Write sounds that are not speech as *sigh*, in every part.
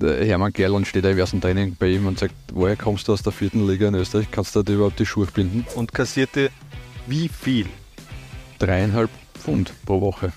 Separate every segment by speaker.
Speaker 1: Hermann Gerland steht im ersten Training bei ihm und sagt, woher kommst du aus der vierten Liga in Österreich? Kannst du dir überhaupt die Schuhe binden?
Speaker 2: Und kassierte wie viel?
Speaker 1: Dreieinhalb Pfund pro Woche.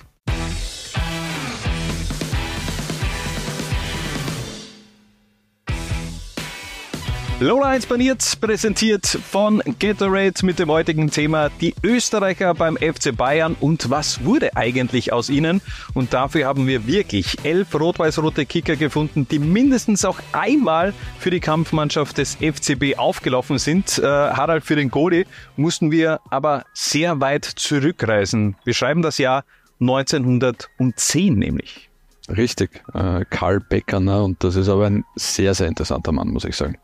Speaker 2: Lola 1 paniert, präsentiert von Gatorade mit dem heutigen Thema die Österreicher beim FC Bayern und was wurde eigentlich aus ihnen? Und dafür haben wir wirklich elf rot-weiß-rote Kicker gefunden, die mindestens auch einmal für die Kampfmannschaft des FCB aufgelaufen sind. Äh, Harald, für den Goli mussten wir aber sehr weit zurückreisen. Wir schreiben das Jahr 1910 nämlich.
Speaker 1: Richtig, äh, Karl Beckerner und das ist aber ein sehr, sehr interessanter Mann, muss ich sagen.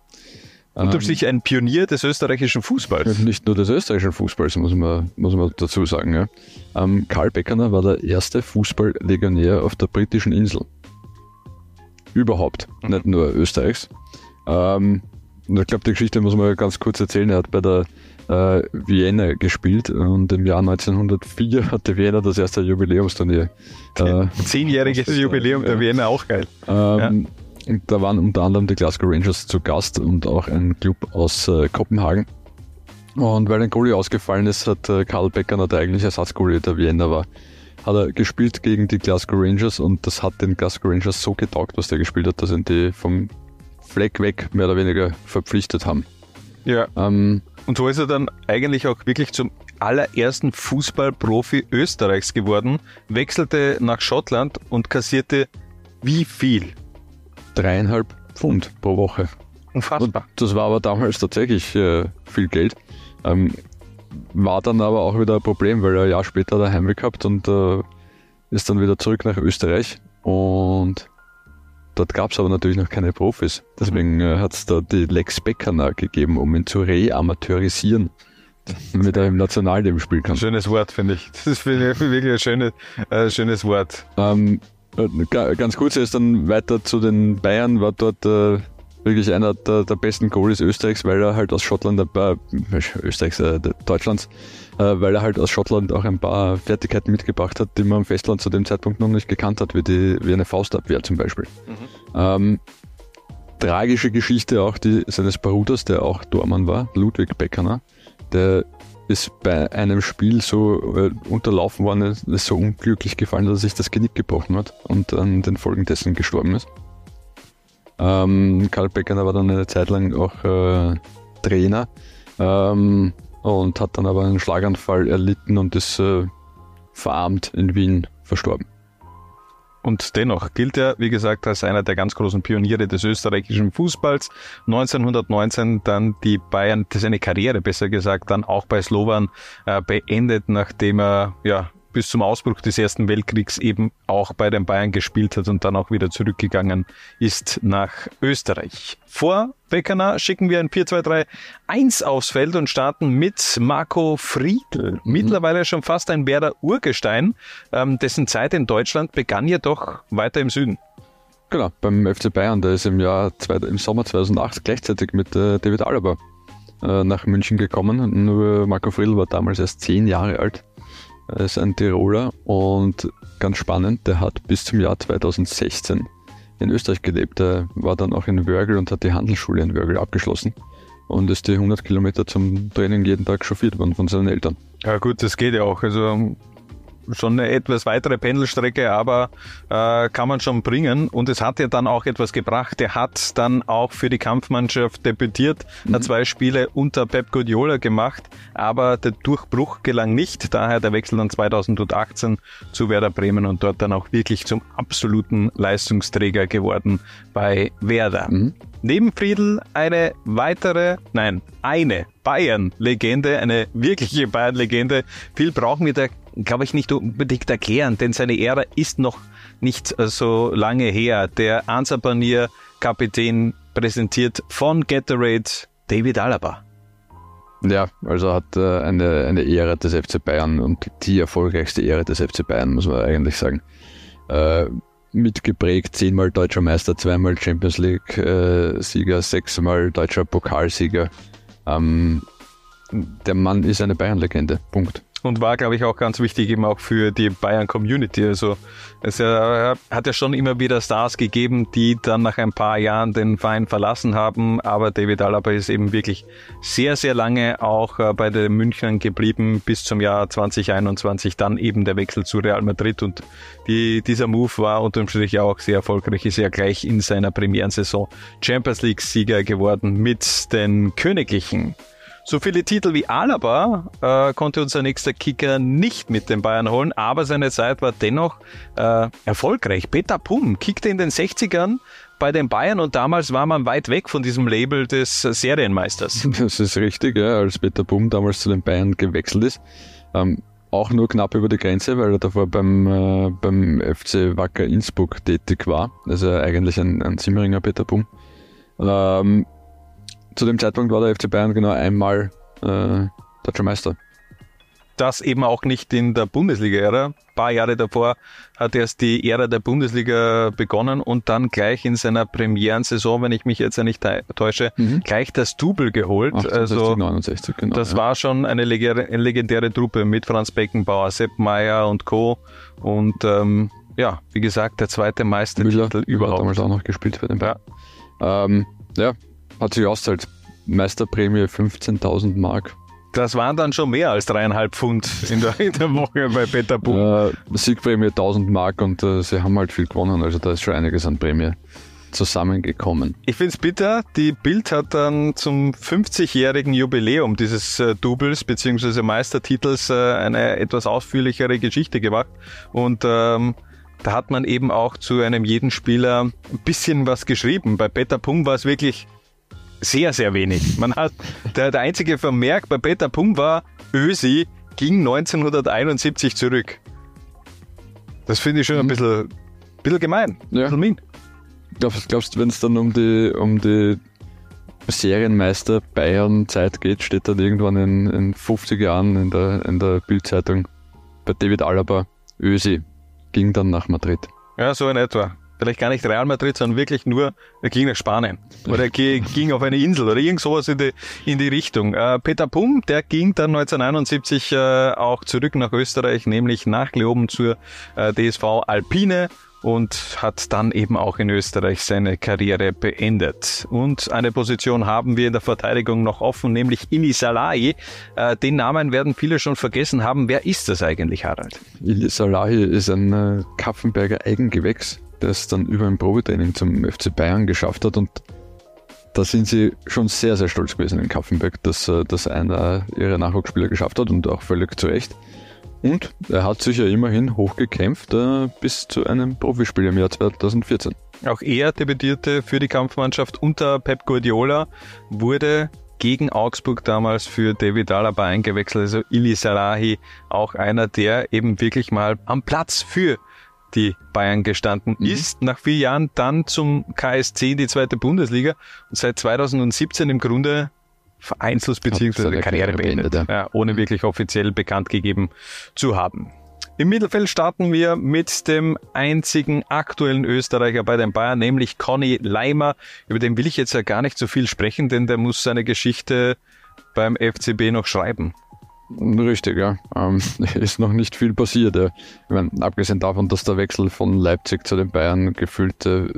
Speaker 2: Unterm Strich ein Pionier des österreichischen Fußballs.
Speaker 1: Nicht nur des österreichischen Fußballs, muss man, muss man dazu sagen. Ja. Ähm, Karl Beckerner war der erste Fußballlegionär auf der britischen Insel. Überhaupt, mhm. nicht nur Österreichs. Ähm, ich glaube, die Geschichte muss man ganz kurz erzählen. Er hat bei der äh, Vienna gespielt und im Jahr 1904 hatte Vienna das erste Jubiläumsturnier.
Speaker 2: Äh, Zehnjähriges Jubiläum der Vienna, auch geil.
Speaker 1: Ähm, ja. Und da waren unter anderem die Glasgow Rangers zu Gast und auch ein Club aus äh, Kopenhagen. Und weil ein Goalie ausgefallen ist, hat äh, Karl Becker, der eigentlich Ersatzgoalie der Vienna war, hat er gespielt gegen die Glasgow Rangers und das hat den Glasgow Rangers so getaugt, was der gespielt hat, dass ihn die vom Fleck weg mehr oder weniger verpflichtet haben.
Speaker 2: Ja. Ähm, und so ist er dann eigentlich auch wirklich zum allerersten Fußballprofi Österreichs geworden, wechselte nach Schottland und kassierte wie viel?
Speaker 1: Dreieinhalb Pfund pro Woche.
Speaker 2: Unfassbar.
Speaker 1: Und das war aber damals tatsächlich äh, viel Geld. Ähm, war dann aber auch wieder ein Problem, weil er ein Jahr später daheim gehabt und äh, ist dann wieder zurück nach Österreich. Und dort gab es aber natürlich noch keine Profis. Deswegen äh, hat es da die Lex Beckerner gegeben, um ihn zu reamateurisieren *laughs* damit er im Nationalteam spielen kann.
Speaker 2: Schönes Wort, finde ich. Das ist wirklich ein schönes, äh, schönes Wort.
Speaker 1: Ähm, Ganz kurz, ist dann weiter zu den Bayern, war dort äh, wirklich einer der, der besten Goalies Österreichs, weil er halt aus Schottland, äh, Österreichs, äh, Deutschlands, äh, weil er halt aus Schottland auch ein paar Fertigkeiten mitgebracht hat, die man am Festland zu dem Zeitpunkt noch nicht gekannt hat, wie, die, wie eine Faustabwehr zum Beispiel. Mhm. Ähm, tragische Geschichte auch die seines Bruders, der auch Dormann war, Ludwig Beckerner, der ist bei einem Spiel so äh, unterlaufen worden, ist so unglücklich gefallen, dass er sich das Genick gebrochen hat und an den Folgen dessen gestorben ist. Ähm, Karl Beckner war dann eine Zeit lang auch äh, Trainer ähm, und hat dann aber einen Schlaganfall erlitten und ist äh, verarmt in Wien verstorben.
Speaker 2: Und dennoch gilt er, wie gesagt, als einer der ganz großen Pioniere des österreichischen Fußballs. 1919 dann die Bayern, seine Karriere besser gesagt, dann auch bei Slovan äh, beendet, nachdem er ja bis zum Ausbruch des Ersten Weltkriegs eben auch bei den Bayern gespielt hat und dann auch wieder zurückgegangen ist nach Österreich. Vor Beckerner schicken wir ein 4-2-3-1 aufs Feld und starten mit Marco Friedl. Mhm. Mittlerweile schon fast ein Werder Urgestein, ähm, dessen Zeit in Deutschland begann jedoch weiter im Süden.
Speaker 1: Genau, beim FC Bayern, der ist im Jahr, im Sommer 2008 gleichzeitig mit äh, David Alaba äh, nach München gekommen. Nur Marco Friedl war damals erst zehn Jahre alt. Er ist ein Tiroler und ganz spannend, der hat bis zum Jahr 2016 in Österreich gelebt. Er war dann auch in Wörgl und hat die Handelsschule in Wörgl abgeschlossen und ist die 100 Kilometer zum Training jeden Tag chauffiert worden von seinen Eltern.
Speaker 2: Ja gut, das geht ja auch. Also schon eine etwas weitere Pendelstrecke, aber äh, kann man schon bringen. Und es hat ja dann auch etwas gebracht. Er hat dann auch für die Kampfmannschaft debütiert, mhm. hat zwei Spiele unter Pep Guardiola gemacht, aber der Durchbruch gelang nicht. Daher der Wechsel dann 2018 zu Werder Bremen und dort dann auch wirklich zum absoluten Leistungsträger geworden bei Werder. Mhm. Neben Friedl eine weitere, nein, eine Bayern-Legende, eine wirkliche Bayern-Legende. Viel brauchen wir da glaube ich, nicht unbedingt erklären, denn seine Ära ist noch nicht äh, so lange her. Der Ansapanier-Kapitän präsentiert von Gatorade David Alaba.
Speaker 1: Ja, also hat äh, eine, eine Ära des FC Bayern und die erfolgreichste Ära des FC Bayern, muss man eigentlich sagen. Äh, mitgeprägt, zehnmal deutscher Meister, zweimal Champions League-Sieger, äh, sechsmal deutscher Pokalsieger. Ähm, der Mann ist eine Bayern-Legende. Punkt.
Speaker 2: Und war, glaube ich, auch ganz wichtig eben auch für die Bayern Community. Also es hat ja schon immer wieder Stars gegeben, die dann nach ein paar Jahren den Verein verlassen haben, aber David Alaba ist eben wirklich sehr, sehr lange auch äh, bei den Münchnern geblieben bis zum Jahr 2021, dann eben der Wechsel zu Real Madrid und die, dieser Move war unterm Strich auch sehr erfolgreich, ist ja gleich in seiner Premierensaison Champions League Sieger geworden mit den Königlichen. So viele Titel wie Alaba äh, konnte unser nächster Kicker nicht mit den Bayern holen, aber seine Zeit war dennoch äh, erfolgreich. Peter Pum kickte in den 60ern bei den Bayern und damals war man weit weg von diesem Label des Serienmeisters. *laughs*
Speaker 1: Das ist richtig, ja, als Peter Pum damals zu den Bayern gewechselt ist. Ähm, auch nur knapp über die Grenze, weil er davor beim, äh, beim FC Wacker Innsbruck tätig war. Also eigentlich ein, ein Simmeringer Peter Pum. Ähm, zu dem Zeitpunkt war der FC Bayern genau einmal äh, deutscher Meister.
Speaker 2: Das eben auch nicht in der Bundesliga-Ära. Ein paar Jahre davor hat erst die Ära der Bundesliga begonnen und dann gleich in seiner Premierensaison, wenn ich mich jetzt ja nicht täusche, mhm. gleich das Double geholt.
Speaker 1: 68, also 69, genau.
Speaker 2: Das ja. war schon eine legendäre Truppe mit Franz Beckenbauer, Sepp Meier und Co. Und ähm, ja, wie gesagt, der zweite Meistertitel
Speaker 1: Müller, überhaupt. Hat damals auch noch gespielt für den Bayern. Ja. Ähm, ja, hat sich auszahlt. Meisterprämie 15.000 Mark.
Speaker 2: Das waren dann schon mehr als dreieinhalb Pfund in der, in der Woche bei Peter Buch.
Speaker 1: Äh, Siegprämie 1000 Mark und äh, sie haben halt viel gewonnen, also da ist schon einiges an Prämie zusammengekommen.
Speaker 2: Ich finde es bitter, die Bild hat dann zum 50-jährigen Jubiläum dieses äh, Doubles bzw. Meistertitels äh, eine etwas ausführlichere Geschichte gemacht und ähm, da hat man eben auch zu einem jeden Spieler ein bisschen was geschrieben. Bei Peter Pung war es wirklich sehr, sehr wenig. Man hat, der, der einzige Vermerk bei Peter Pum war, Ösi ging 1971 zurück. Das finde ich schon ein mhm. bisschen, bisschen gemein. Ja. Ein bisschen mean.
Speaker 1: Glaubst, glaubst du, wenn es dann um die, um die Serienmeister Bayern-Zeit geht, steht dann irgendwann in, in 50 Jahren in der, in der Bildzeitung bei David Alaba, Ösi ging dann nach Madrid.
Speaker 2: Ja, so in etwa vielleicht gar nicht Real Madrid, sondern wirklich nur, er ging nach Spanien. Oder *laughs* er ging auf eine Insel oder irgend sowas in die, in die Richtung. Äh, Peter Pum, der ging dann 1971 äh, auch zurück nach Österreich, nämlich nach Leoben zur äh, DSV Alpine und hat dann eben auch in Österreich seine Karriere beendet. Und eine Position haben wir in der Verteidigung noch offen, nämlich Ili Salahi. Äh, den Namen werden viele schon vergessen haben. Wer ist das eigentlich, Harald?
Speaker 1: Ili Salahi ist ein äh, Kaffenberger Eigengewächs es dann über ein Probetraining zum FC Bayern geschafft hat und da sind sie schon sehr, sehr stolz gewesen in Kaffenberg, dass, äh, dass einer ihrer Nachwuchsspieler geschafft hat und auch völlig zu Recht. Und er hat sich ja immerhin hochgekämpft äh, bis zu einem Profispiel im Jahr 2014.
Speaker 2: Auch er debütierte für die Kampfmannschaft unter Pep Guardiola, wurde gegen Augsburg damals für David Alaba eingewechselt, also Ili Sarahi, auch einer, der eben wirklich mal am Platz für die Bayern gestanden mhm. ist. Nach vier Jahren dann zum KSC in die zweite Bundesliga und seit 2017 im Grunde Vereinslos bzw. Karriere beendet, beendet ja. Ja, ohne wirklich offiziell bekannt gegeben zu haben. Im Mittelfeld starten wir mit dem einzigen aktuellen Österreicher bei den Bayern, nämlich Conny Leimer. Über den will ich jetzt ja gar nicht so viel sprechen, denn der muss seine Geschichte beim FCB noch schreiben.
Speaker 1: Richtig, ja. Ähm, *laughs* ist noch nicht viel passiert. Ja. Ich meine, abgesehen davon, dass der Wechsel von Leipzig zu den Bayern gefühlt äh,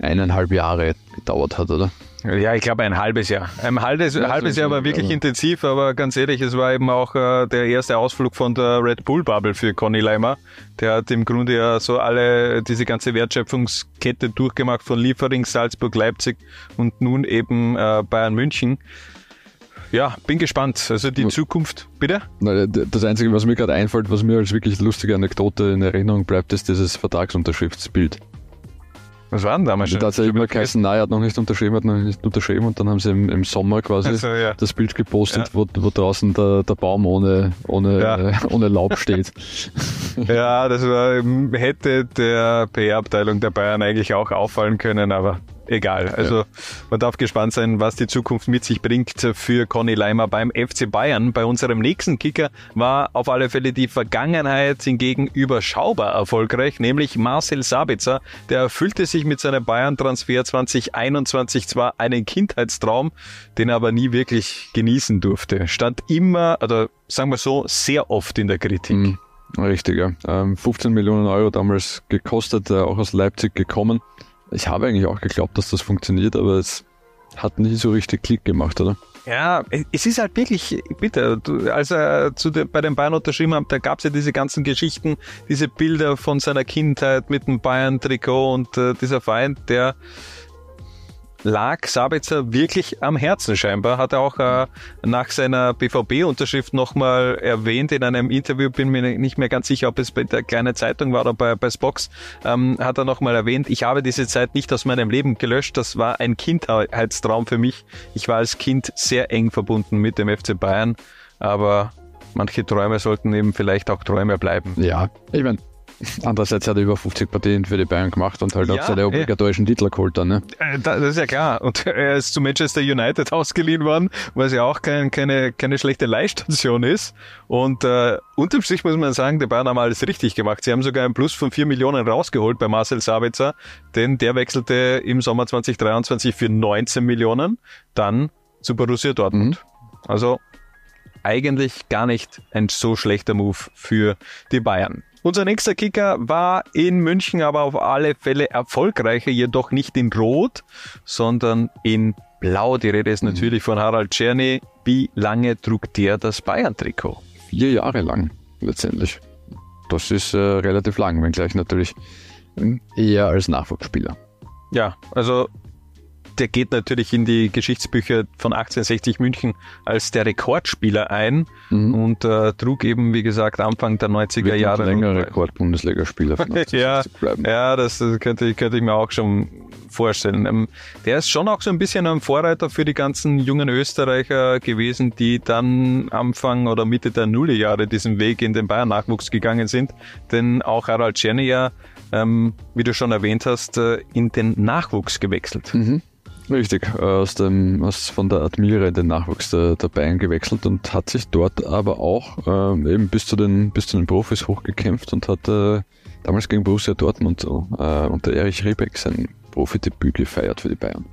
Speaker 1: eineinhalb Jahre gedauert hat, oder?
Speaker 2: Ja, ich glaube ein halbes Jahr. Ein halbes, ja, halbes Jahr war wirklich aber. intensiv, aber ganz ehrlich, es war eben auch äh, der erste Ausflug von der Red Bull Bubble für Conny Leimer. Der hat im Grunde ja so alle, diese ganze Wertschöpfungskette durchgemacht von Liefering, Salzburg, Leipzig und nun eben äh, Bayern München. Ja, bin gespannt. Also die Zukunft, bitte?
Speaker 1: Das Einzige, was mir gerade einfällt, was mir als wirklich lustige Anekdote in Erinnerung bleibt, ist dieses Vertragsunterschriftsbild.
Speaker 2: Was war denn damals
Speaker 1: schon? Da hat ja immer geheißen, nein, er hat noch nicht unterschrieben, hat noch nicht unterschrieben und dann haben sie im, im Sommer quasi also, ja. das Bild gepostet, ja. wo, wo draußen der, der Baum ohne, ohne, ja. äh, *laughs* ohne Laub steht. *laughs*
Speaker 2: ja, das war, hätte der PR-Abteilung der Bayern eigentlich auch auffallen können, aber egal. Also ja. man darf gespannt sein, was die Zukunft mit sich bringt für Conny Leimer beim FC Bayern. Bei unserem nächsten Kicker war auf alle Fälle die Vergangenheit hingegen überschaubar erfolgreich, nämlich Marcel Sabitzer. Der erfüllte sich mit seinem Bayern-Transfer 2021 zwar einen Kindheitstraum, den er aber nie wirklich genießen durfte. Stand immer, oder sagen wir so, sehr oft in der Kritik. Mhm.
Speaker 1: Richtig, ja. 15 ähm, Millionen Euro damals gekostet, äh, auch aus Leipzig gekommen. Ich habe eigentlich auch geglaubt, dass das funktioniert, aber es hat nicht so richtig Klick gemacht, oder?
Speaker 2: Ja, es ist halt wirklich, bitte, als er zu den, bei den Bayern unterschrieben hat, da gab es ja diese ganzen Geschichten, diese Bilder von seiner Kindheit mit dem Bayern-Trikot und äh, dieser Feind, der lag Sabitzer wirklich am Herzen scheinbar. Hat er auch äh, nach seiner BVB-Unterschrift nochmal erwähnt in einem Interview, bin mir nicht mehr ganz sicher, ob es bei der kleinen Zeitung war oder bei, bei Spox, ähm, hat er nochmal erwähnt, ich habe diese Zeit nicht aus meinem Leben gelöscht, das war ein Kindheitstraum für mich. Ich war als Kind sehr eng verbunden mit dem FC Bayern, aber manche Träume sollten eben vielleicht auch Träume bleiben.
Speaker 1: Ja, ich meine, Andererseits hat er über 50 Partien für die Bayern gemacht und halt ja, auch seine obligatorischen Titel geholt dann. Ne?
Speaker 2: Äh, das ist ja klar. Und er ist zu Manchester United ausgeliehen worden, was ja auch kein, keine, keine schlechte Leihstation ist. Und äh, unterm Strich muss man sagen, die Bayern haben alles richtig gemacht. Sie haben sogar einen Plus von 4 Millionen rausgeholt bei Marcel Sabitzer, denn der wechselte im Sommer 2023 für 19 Millionen dann zu Borussia Dortmund. Mhm. Also eigentlich gar nicht ein so schlechter Move für die Bayern. Unser nächster Kicker war in München aber auf alle Fälle erfolgreicher, jedoch nicht in Rot, sondern in Blau. Die Rede ist mhm. natürlich von Harald Czerny. Wie lange trug der das Bayern-Trikot?
Speaker 1: Vier Jahre lang letztendlich. Das ist äh, relativ lang, wenngleich natürlich eher als Nachwuchsspieler.
Speaker 2: Ja, also der geht natürlich in die Geschichtsbücher von 1860 München als der Rekordspieler ein mhm. und äh, trug eben, wie gesagt, Anfang der 90er Wird Jahre.
Speaker 1: länger Rekord-Bundesligaspieler
Speaker 2: von *laughs* ja, bleiben. Ja, das, das könnte, könnte ich mir auch schon vorstellen. Ähm, der ist schon auch so ein bisschen ein Vorreiter für die ganzen jungen Österreicher gewesen, die dann Anfang oder Mitte der Nullerjahre diesen Weg in den Bayern-Nachwuchs gegangen sind. Denn auch Harald Czerny ja, ähm, wie du schon erwähnt hast, äh, in den Nachwuchs gewechselt.
Speaker 1: Mhm. Richtig, aus dem, aus, von der Admira in den Nachwuchs der, der Bayern gewechselt und hat sich dort aber auch äh, eben bis zu den, bis zu den Profis hochgekämpft und hat äh, damals gegen Borussia Dortmund äh, unter Erich Riebeck sein Profidebüt gefeiert für die Bayern.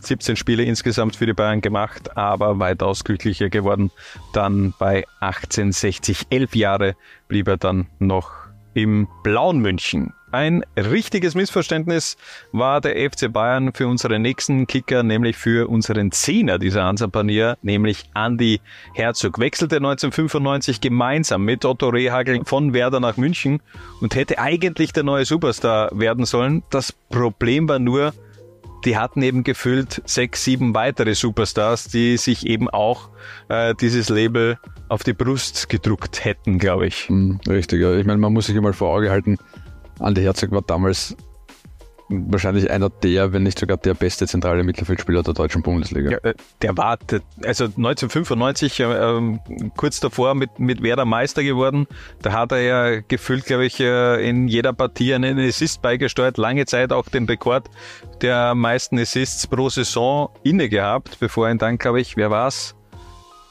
Speaker 2: 17 Spiele insgesamt für die Bayern gemacht, aber weitaus glücklicher geworden. Dann bei 1860, elf Jahre blieb er dann noch im blauen München. Ein richtiges Missverständnis war der FC Bayern für unseren nächsten Kicker, nämlich für unseren Zehner dieser Hansa-Panier, nämlich Andy Herzog. Wechselte 1995 gemeinsam mit Otto Rehagel von Werder nach München und hätte eigentlich der neue Superstar werden sollen. Das Problem war nur, die hatten eben gefüllt sechs, sieben weitere Superstars, die sich eben auch äh, dieses Label auf die Brust gedruckt hätten, glaube ich.
Speaker 1: Hm, richtig, ja. Ich meine, man muss sich immer vor Auge halten, Andi Herzog war damals wahrscheinlich einer der, wenn nicht sogar der beste zentrale Mittelfeldspieler der deutschen Bundesliga. Ja,
Speaker 2: äh, der war, also 1995, äh, ähm, kurz davor mit, mit Werder Meister geworden. Da hat er ja gefühlt, glaube ich, äh, in jeder Partie einen Assist beigesteuert. Lange Zeit auch den Rekord der meisten Assists pro Saison inne gehabt, bevor ihn dann, glaube ich, wer war's?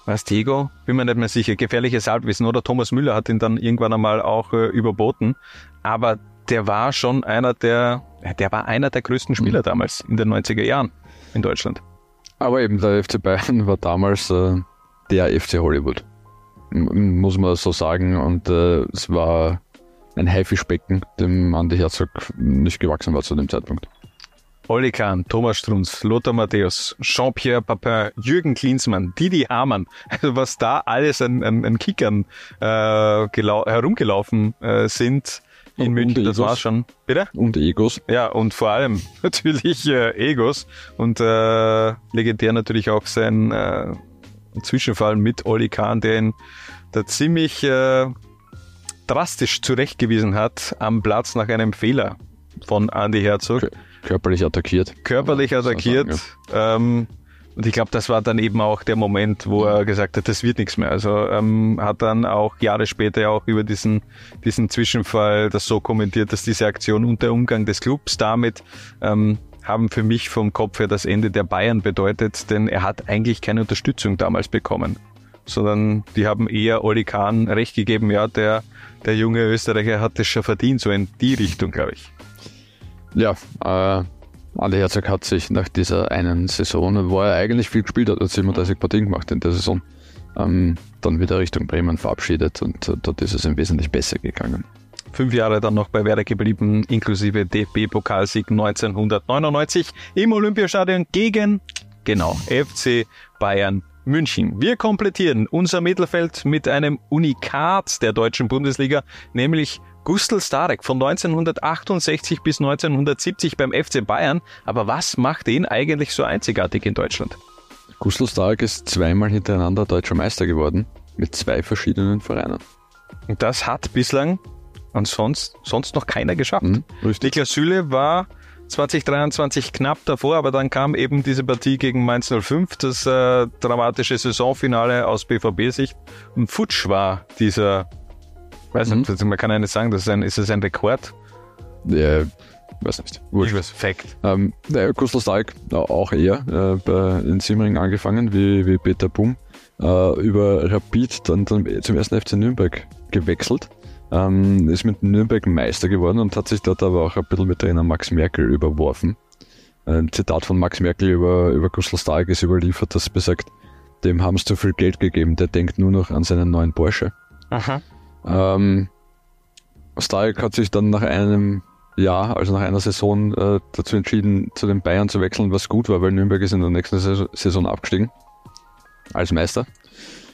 Speaker 2: Was Tego? Bin mir nicht mehr sicher. Gefährliches Halbwissen. Oder Thomas Müller hat ihn dann irgendwann einmal auch äh, überboten. Aber der war schon einer der, der war einer der größten Spieler mhm. damals in den 90er Jahren in Deutschland.
Speaker 1: Aber eben der FC Bayern war damals äh, der FC Hollywood. Muss man so sagen. Und äh, es war ein Haifischbecken, dem Andi Herzog nicht gewachsen war zu dem Zeitpunkt.
Speaker 2: Olli Kahn, Thomas Strunz, Lothar Matthäus, Jean-Pierre Papin, Jürgen Klinsmann, Didi Hamann, also was da alles an, an, an Kickern äh, herumgelaufen äh, sind, in und München, das war schon.
Speaker 1: Bitte? Und Egos.
Speaker 2: Ja, und vor allem *laughs* natürlich äh, Egos und äh, legendär natürlich auch sein äh, Zwischenfall mit Oli Kahn, der ihn da ziemlich äh, drastisch zurechtgewiesen hat am Platz nach einem Fehler von Andy Herzog.
Speaker 1: Körperlich attackiert.
Speaker 2: Körperlich attackiert. Ähm, und ich glaube, das war dann eben auch der Moment, wo er gesagt hat, das wird nichts mehr. Also ähm, hat dann auch Jahre später auch über diesen, diesen Zwischenfall das so kommentiert, dass diese Aktion und der Umgang des Clubs damit ähm, haben für mich vom Kopf her das Ende der Bayern bedeutet, denn er hat eigentlich keine Unterstützung damals bekommen, sondern die haben eher Oli Kahn recht gegeben, ja, der, der junge Österreicher hat es schon verdient, so in die Richtung, glaube ich.
Speaker 1: Ja, äh, Andi Herzog hat sich nach dieser einen Saison, wo er eigentlich viel gespielt hat, hat 37 Partien gemacht in der Saison, ähm, dann wieder Richtung Bremen verabschiedet und äh, dort ist es ihm wesentlich besser gegangen.
Speaker 2: Fünf Jahre dann noch bei Werder geblieben, inklusive DFB-Pokalsieg 1999 im Olympiastadion gegen, genau, FC Bayern München. Wir komplettieren unser Mittelfeld mit einem Unikat der deutschen Bundesliga, nämlich Gustl Starek von 1968 bis 1970 beim FC Bayern. Aber was macht ihn eigentlich so einzigartig in Deutschland?
Speaker 1: Gustl Starek ist zweimal hintereinander deutscher Meister geworden mit zwei verschiedenen Vereinen.
Speaker 2: Und das hat bislang ansonsten sonst noch keiner geschafft. Mhm, Niklas Süle war 2023 knapp davor, aber dann kam eben diese Partie gegen Mainz 05, das äh, dramatische Saisonfinale aus BVB-Sicht. Und futsch war dieser Weiß mhm. nicht, man kann ja nicht sagen, das ist, ein, ist es ein Rekord?
Speaker 1: Ja, weiß nicht.
Speaker 2: Wurscht. Ich Fact.
Speaker 1: Ähm, der Stark auch eher äh, bei, in Simmering angefangen, wie, wie Peter Bum, äh, über Rapid dann, dann zum ersten FC Nürnberg gewechselt. Ähm, ist mit Nürnberg Meister geworden und hat sich dort aber auch ein bisschen mit Trainer Max Merkel überworfen. Ein Zitat von Max Merkel über, über Gustl Stark ist überliefert, das besagt, dem haben es zu viel Geld gegeben, der denkt nur noch an seinen neuen Porsche. Aha. Ähm, Stark hat sich dann nach einem Jahr, also nach einer Saison, äh, dazu entschieden, zu den Bayern zu wechseln, was gut war, weil Nürnberg ist in der nächsten Saison abgestiegen. Als Meister.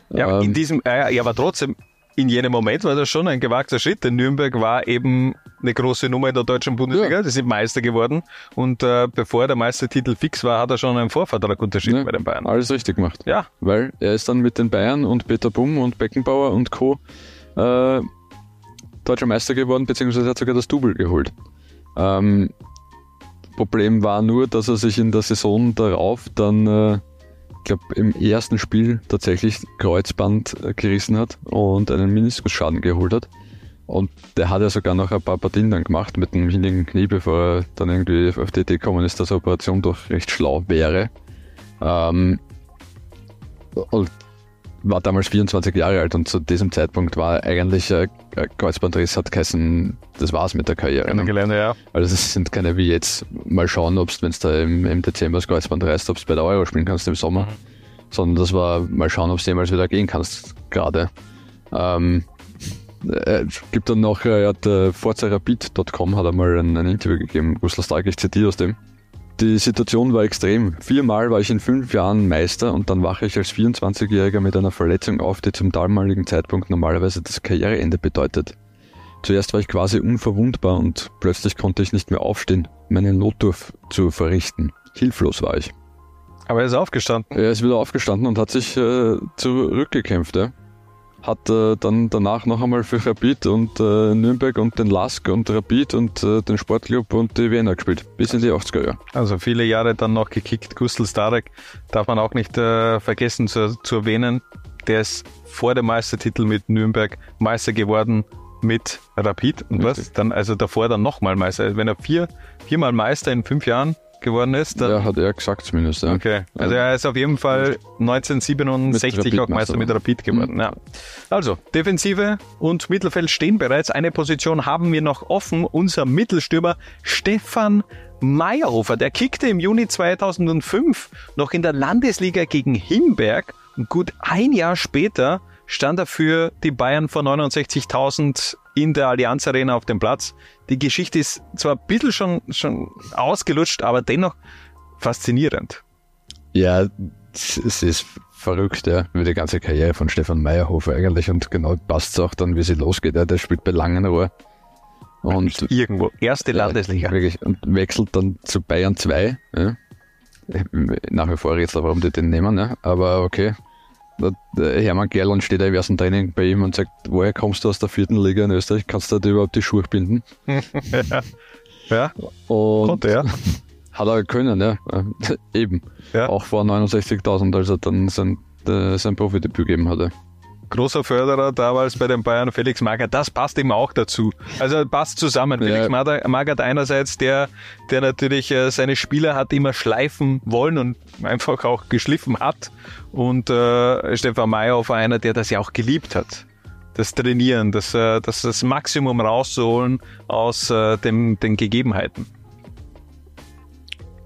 Speaker 2: Ja, ähm, in diesem, äh, ja, aber trotzdem, in jenem Moment war das schon ein gewagter Schritt, denn Nürnberg war eben eine große Nummer in der deutschen Bundesliga. Ja. Die sind Meister geworden. Und äh, bevor der Meistertitel fix war, hat er schon einen Vorvertrag unterschrieben ja, bei den Bayern.
Speaker 1: Alles richtig gemacht.
Speaker 2: Ja.
Speaker 1: Weil er ist dann mit den Bayern und Peter Bumm und Beckenbauer und Co äh, deutscher Meister geworden, beziehungsweise hat sogar das Double geholt. Ähm, Problem war nur, dass er sich in der Saison darauf dann, äh, glaube, im ersten Spiel tatsächlich Kreuzband äh, gerissen hat und einen Meniskusschaden geholt hat. Und der hat ja sogar noch ein paar Partien dann gemacht mit dem hinnigen Knie, bevor er dann irgendwie auf die Idee gekommen ist, dass Operation doch recht schlau wäre. Ähm, und war damals 24 Jahre alt und zu diesem Zeitpunkt war eigentlich äh, Kreuzbandriss hat geheißen, das war's mit der Karriere.
Speaker 2: Ne? Gelände, ja.
Speaker 1: Also es sind keine wie jetzt mal schauen, ob wenn es da im, im, Dezember das Kreuzband reißt, ob du bei der Euro spielen kannst im Sommer. Mhm. Sondern das war mal schauen, ob du jemals wieder gehen kannst gerade. Ähm, äh, gibt dann noch, äh, hat äh, hat einmal ein, ein Interview gegeben, Gustl Stark, ich zitiere aus dem. Die Situation war extrem. Viermal war ich in fünf Jahren Meister und dann wache ich als 24-Jähriger mit einer Verletzung auf, die zum damaligen Zeitpunkt normalerweise das Karriereende bedeutet. Zuerst war ich quasi unverwundbar und plötzlich konnte ich nicht mehr aufstehen, meine Notdurf zu verrichten. Hilflos war ich.
Speaker 2: Aber er ist aufgestanden.
Speaker 1: Er ist wieder aufgestanden und hat sich äh, zurückgekämpft. Ja hat äh, dann danach noch einmal für Rapid und äh, Nürnberg und den Lask und Rapid und äh, den Sportclub und die Wiener gespielt, bis in die 80er Jahre.
Speaker 2: Also viele Jahre dann noch gekickt. Gustl Starek darf man auch nicht äh, vergessen zu, zu erwähnen. Der ist vor dem Meistertitel mit Nürnberg Meister geworden mit Rapid und Richtig. was? Dann also davor dann nochmal Meister. Wenn er vier, viermal Meister in fünf Jahren geworden ist.
Speaker 1: Dann ja, hat er gesagt zumindest. Ja.
Speaker 2: Okay, also er ist auf jeden Fall 1967 auch Meister mit Rapid geworden. Mhm. Ja. Also, Defensive und Mittelfeld stehen bereits. Eine Position haben wir noch offen. Unser Mittelstürmer Stefan Meyerhofer, der kickte im Juni 2005 noch in der Landesliga gegen Himberg und gut ein Jahr später stand er für die Bayern vor 69.000 in der Allianz Arena auf dem Platz. Die Geschichte ist zwar ein bisschen schon, schon ausgelutscht, aber dennoch faszinierend.
Speaker 1: Ja, es ist verrückt, ja, wie die ganze Karriere von Stefan Meyerhofer eigentlich und genau passt es auch dann, wie sie losgeht. Ja, der spielt bei Langenrohr.
Speaker 2: Und irgendwo, erste Landesliga.
Speaker 1: Wirklich, und wechselt dann zu Bayern 2. Ja. Nach wie vor Rätsel, warum die den nehmen, ja. aber okay, Hermann Gerland steht im ersten Training bei ihm und sagt, woher kommst du aus der vierten Liga in Österreich? Kannst du da überhaupt die Schuhe binden?
Speaker 2: ja. *laughs* ja.
Speaker 1: Und Konnte er. *laughs* Hat er können, ja. *laughs* Eben. Ja. Auch vor 69.000, als er dann sein, äh, sein Profidebüt gegeben hatte.
Speaker 2: Großer Förderer damals bei den Bayern, Felix Magath, das passt eben auch dazu. Also passt zusammen. Ja. Felix Magath einerseits, der, der natürlich äh, seine Spieler hat immer schleifen wollen und einfach auch geschliffen hat. Und äh, Stefan Mayhofer einer, der das ja auch geliebt hat. Das Trainieren, das, äh, das, das Maximum rauszuholen aus äh, dem, den Gegebenheiten.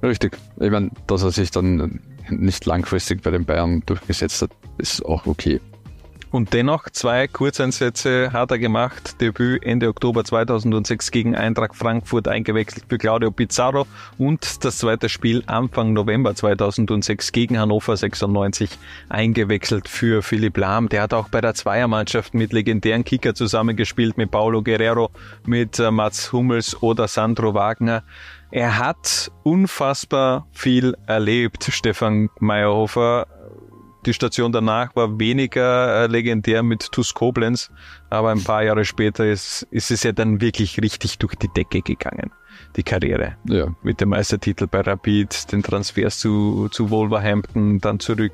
Speaker 1: Richtig. Ich meine, dass er sich dann nicht langfristig bei den Bayern durchgesetzt hat, ist auch okay.
Speaker 2: Und dennoch zwei Kurzeinsätze hat er gemacht. Debüt Ende Oktober 2006 gegen Eintracht Frankfurt eingewechselt für Claudio Pizarro und das zweite Spiel Anfang November 2006 gegen Hannover 96 eingewechselt für Philipp Lahm. Der hat auch bei der Zweiermannschaft mit legendären Kicker zusammengespielt, mit Paulo Guerrero, mit äh, Mats Hummels oder Sandro Wagner. Er hat unfassbar viel erlebt, Stefan Meyerhofer. Die Station danach war weniger äh, legendär mit TuS Koblenz, aber ein paar Jahre später ist, ist es ja dann wirklich richtig durch die Decke gegangen, die Karriere. Ja. Mit dem Meistertitel bei Rapid, den Transfers zu, zu Wolverhampton, dann zurück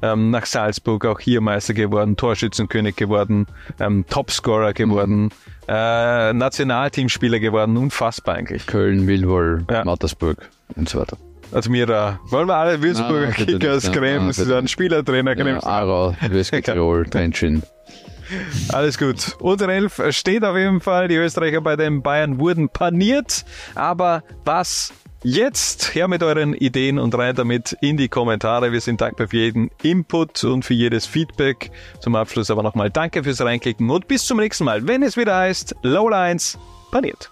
Speaker 2: ähm, nach Salzburg, auch hier Meister geworden, Torschützenkönig geworden, ähm, Topscorer geworden, äh, Nationalteamspieler geworden, unfassbar eigentlich.
Speaker 1: Köln, Millwall, ja. Mattersburg und so weiter.
Speaker 2: Admira. Wollen wir alle Würzburger Nein, Kickers, ja, Krems, ja, dann Spielertrainer Krems.
Speaker 1: Ja, Aarau, Westtirol, Trenčín.
Speaker 2: Alles gut. Unter elf steht auf jeden Fall. Die Österreicher bei den Bayern wurden paniert. Aber was jetzt? Her mit euren Ideen und rein damit in die Kommentare. Wir sind dankbar für jeden Input und für jedes Feedback. Zum Abschluss aber nochmal danke fürs Reinklicken und bis zum nächsten Mal, wenn es wieder heißt Low Lines paniert.